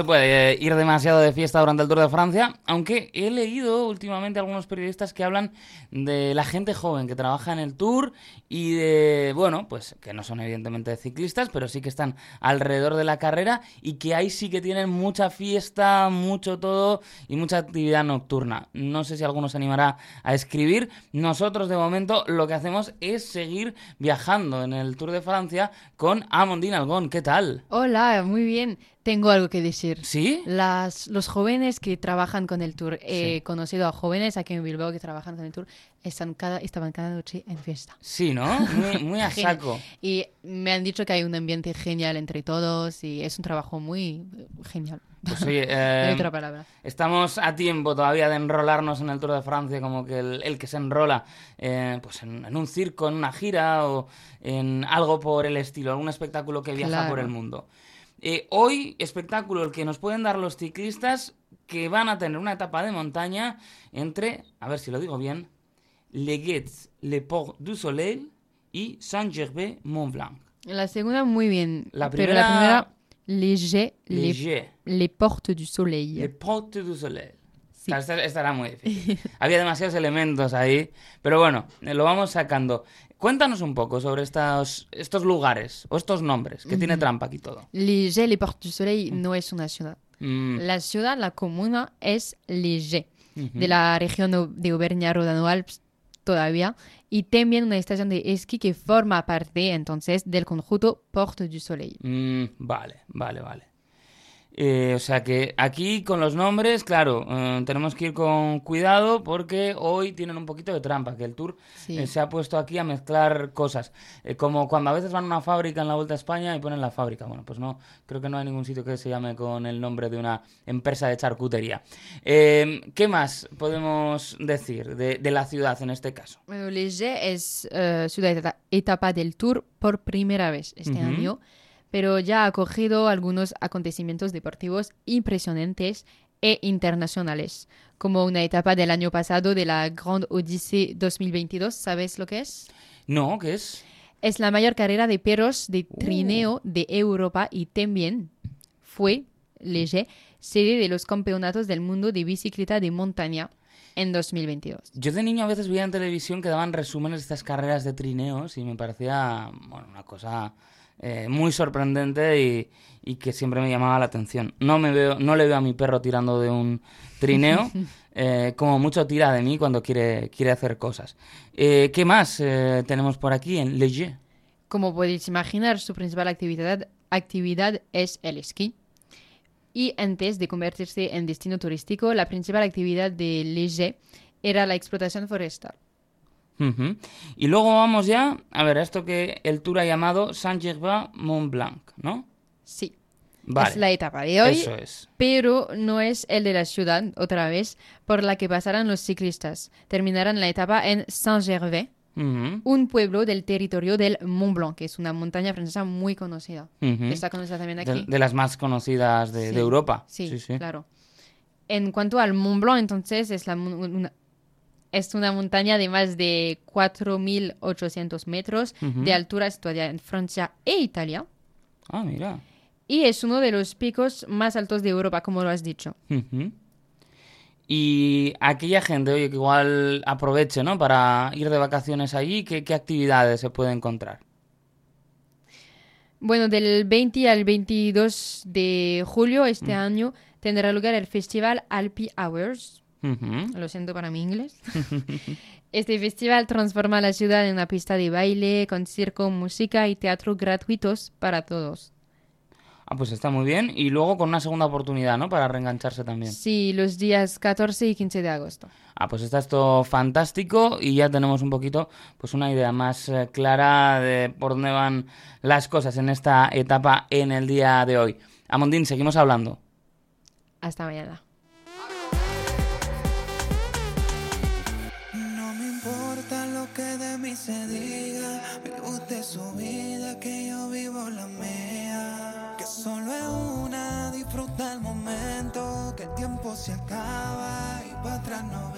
Se puede ir demasiado de fiesta durante el Tour de Francia, aunque he leído últimamente algunos periodistas que hablan de la gente joven que trabaja en el Tour y de, bueno, pues que no son evidentemente ciclistas, pero sí que están alrededor de la carrera y que ahí sí que tienen mucha fiesta, mucho todo y mucha actividad nocturna. No sé si alguno se animará a escribir. Nosotros de momento lo que hacemos es seguir viajando en el Tour de Francia con Amondine Algón. ¿Qué tal? Hola, muy bien. Tengo algo que decir. ¿Sí? Las, los jóvenes que trabajan con el tour, he conocido a jóvenes aquí en Bilbao que trabajan con el tour, están cada, estaban cada noche en fiesta. Sí, ¿no? Muy, muy a saco. Y me han dicho que hay un ambiente genial entre todos y es un trabajo muy genial. Pues oye, No eh, otra palabra. Estamos a tiempo todavía de enrolarnos en el Tour de Francia, como que el, el que se enrola eh, pues en, en un circo, en una gira o en algo por el estilo, algún espectáculo que viaja Claro. por el mundo. Eh, hoy, espectáculo el que nos pueden dar los ciclistas que van a tener una etapa de montaña entre, a ver si lo digo bien, Le Guets, Le Port du Soleil y Saint-Gervais-Mont-Blanc. La segunda muy bien, La pero primera- la primera, léger, les, Léger. les portes du soleil. Le Port du Soleil. Sí. Esta, esta era muy difícil. Había demasiados elementos ahí, pero bueno, eh, lo vamos sacando. Cuéntanos un poco sobre estos, estos lugares o estos nombres, que tiene trampa aquí todo. Léger, les portes du soleil no es una ciudad. Mm, La ciudad, la comuna, es Léger, ujú. de la región de- de Auvernia-Rodano-Alpes todavía, y también una estación de esquí que forma parte entonces del conjunto Porte du Soleil. Mm, vale, vale, vale. Eh, o sea que aquí con los nombres, claro, eh, tenemos que ir con cuidado porque hoy tienen un poquito de trampa, que el tour Sí. eh, se ha puesto aquí a mezclar cosas. Eh, como cuando a veces van a una fábrica en la Vuelta a España y ponen la fábrica. Bueno, pues no, creo que no hay ningún sitio que se llame con el nombre de una empresa de charcutería. ¿Qué más podemos decir de, de la ciudad en este caso? Bueno, Léger es ciudad eta- etapa del Tour por primera vez este año, pero ya ha acogido algunos acontecimientos deportivos impresionantes e internacionales, como una etapa del año pasado de la Grande Odyssée 2022. ¿Sabes lo que es? No, ¿qué es? Es la mayor carrera de perros de trineo de Europa y también fue Léger sede de los campeonatos del mundo de bicicleta de montaña en 2022. Yo de niño a veces veía en televisión que daban resúmenes de estas carreras de trineos y me parecía bueno, una cosa eh, muy sorprendente y, y que siempre me llamaba la atención. No, me veo, no le veo a mi perro tirando de un trineo, eh, como mucho tira de mí cuando quiere, quiere hacer cosas. Eh, ¿Qué más tenemos por aquí en Léger? Como podéis imaginar, su principal actividad, actividad es el esquí. Y antes de convertirse en destino turístico, la principal actividad de Léger era la explotación forestal. Y luego vamos ya a ver a esto que el tour ha llamado Saint-Gervais-Mont Blanc, ¿no? Sí, Vale, es la etapa de hoy, eso es. pero no es el de la ciudad, otra vez, por la que pasarán los ciclistas. Terminarán la etapa en Saint-Gervais, un pueblo del territorio del Mont Blanc, que es una montaña francesa muy conocida. Está conocida también aquí. de las más conocidas de, Europa. Sí, sí, sí. claro. En cuanto al Mont Blanc, entonces es, la, una, es una montaña de más de 4.800 metros Ujú. de altura situada en Francia e Italia. Ah, mira. Y es uno de los picos más altos de Europa, como lo has dicho. Y aquella gente, oye, que igual aproveche, ¿no? Para ir de vacaciones allí, ¿qué, qué actividades se puede encontrar? Bueno, del 20 al 22 de julio Mm. este año tendrá lugar el festival Alpi Hours. Lo siento para mi inglés. este festival transforma la ciudad en una pista de baile con circo, música y teatro gratuitos para todos. Ah, pues está muy bien. Y luego con una segunda oportunidad, ¿no? Para reengancharse también. Sí, los días 14 y 15 de agosto. Ah, pues está esto fantástico y ya tenemos un poquito, pues una idea más eh, clara de por dónde van las cosas en esta etapa en el día de hoy. Amondín, seguimos hablando. Hasta mañana. Que de mí se diga, vive usted su vida, que yo vivo la mía. Que solo es una, disfruta el momento, que el tiempo se acaba y para atrás no